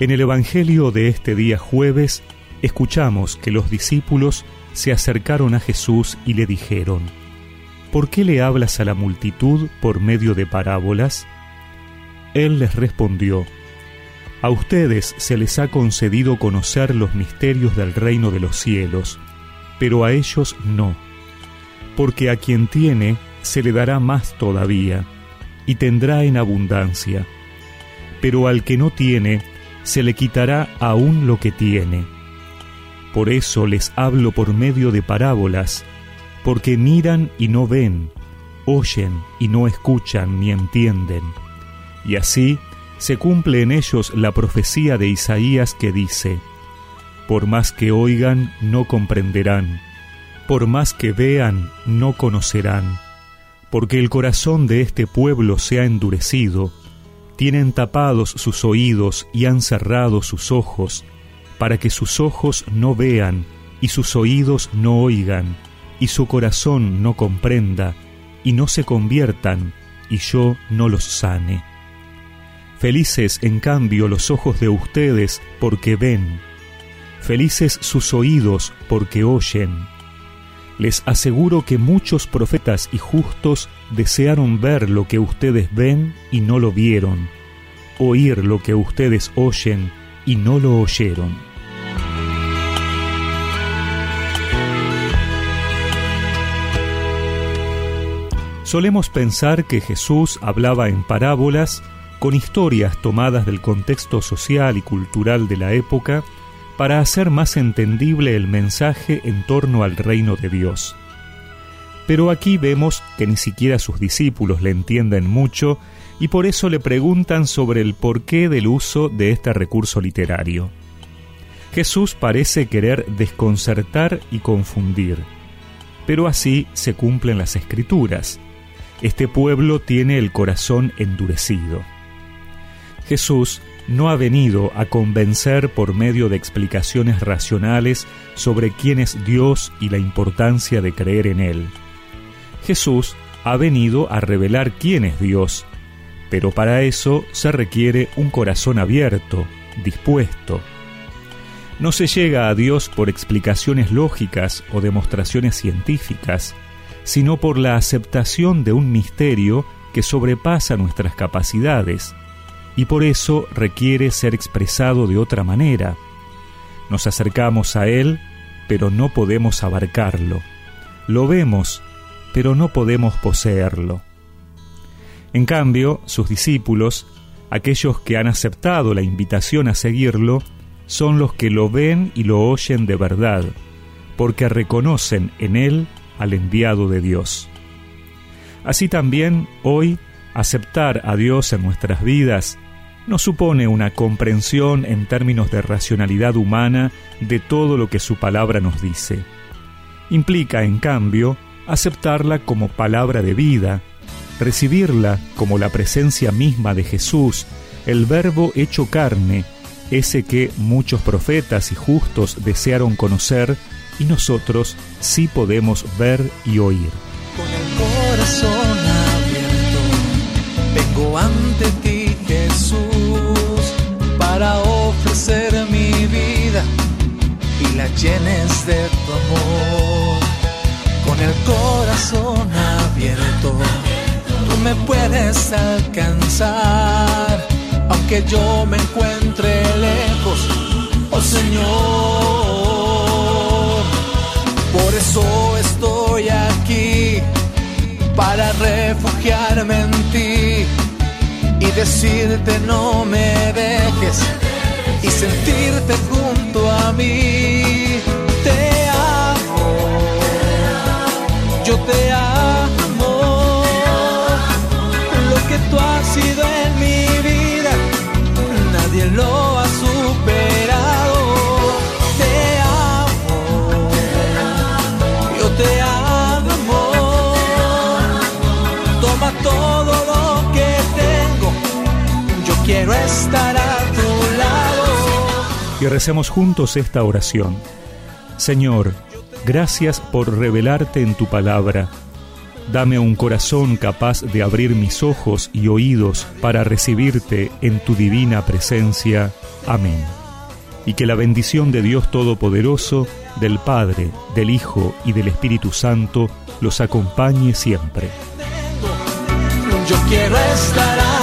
En el Evangelio de este día jueves, escuchamos que los discípulos se acercaron a Jesús y le dijeron, ¿Por qué le hablas a la multitud por medio de parábolas? Él les respondió, A ustedes se les ha concedido conocer los misterios del reino de los cielos, pero a ellos no, porque a quien tiene se le dará más todavía, y tendrá en abundancia, pero al que no tiene, se le quitará aún lo que tiene. Por eso les hablo por medio de parábolas, porque miran y no ven, oyen y no escuchan ni entienden. Y así se cumple en ellos la profecía de Isaías que dice, Por más que oigan, no comprenderán, por más que vean, no conocerán, porque el corazón de este pueblo se ha endurecido, tienen tapados sus oídos y han cerrado sus ojos, para que sus ojos no vean y sus oídos no oigan, y su corazón no comprenda, y no se conviertan, y yo no los sane. Felices, en cambio, los ojos de ustedes porque ven, felices sus oídos porque oyen. Les aseguro que muchos profetas y justos desearon ver lo que ustedes ven y no lo vieron, oír lo que ustedes oyen y no lo oyeron. Solemos pensar que Jesús hablaba en parábolas con historias tomadas del contexto social y cultural de la época para hacer más entendible el mensaje en torno al reino de Dios. Pero aquí vemos que ni siquiera sus discípulos le entienden mucho y por eso le preguntan sobre el porqué del uso de este recurso literario. Jesús parece querer desconcertar y confundir, pero así se cumplen las escrituras. Este pueblo tiene el corazón endurecido. Jesús no ha venido a convencer por medio de explicaciones racionales sobre quién es Dios y la importancia de creer en Él. Jesús ha venido a revelar quién es Dios, pero para eso se requiere un corazón abierto, dispuesto. No se llega a Dios por explicaciones lógicas o demostraciones científicas, sino por la aceptación de un misterio que sobrepasa nuestras capacidades, y por eso requiere ser expresado de otra manera. Nos acercamos a Él, pero no podemos abarcarlo. Lo vemos, pero no podemos poseerlo. En cambio, sus discípulos, aquellos que han aceptado la invitación a seguirlo, son los que lo ven y lo oyen de verdad, porque reconocen en Él al enviado de Dios. Así también, hoy, aceptar a Dios en nuestras vidas no supone una comprensión en términos de racionalidad humana de todo lo que su palabra nos dice. Implica, en cambio, aceptarla como palabra de vida, recibirla como la presencia misma de Jesús, el verbo hecho carne, ese que muchos profetas y justos desearon conocer y nosotros sí podemos ver y oír. Con el corazón ante ti Jesús para ofrecer mi vida y la llenes de tu amor. Con el corazón abierto, tú me puedes alcanzar, aunque yo me encuentre lejos, oh Señor. Por eso estoy aquí, para refugiarme en ti y decirte no me dejes y sentirte junto a mí. Te amo, yo te amo. Lo que tú has sido en mi vida, nadie lo quiero estar a tu lado. Y recemos juntos esta oración. Señor, gracias por revelarte en tu palabra. Dame un corazón capaz de abrir mis ojos y oídos para recibirte en tu divina presencia. Amén. Y que la bendición de Dios Todopoderoso, del Padre, del Hijo y del Espíritu Santo los acompañe siempre. Yo quiero estar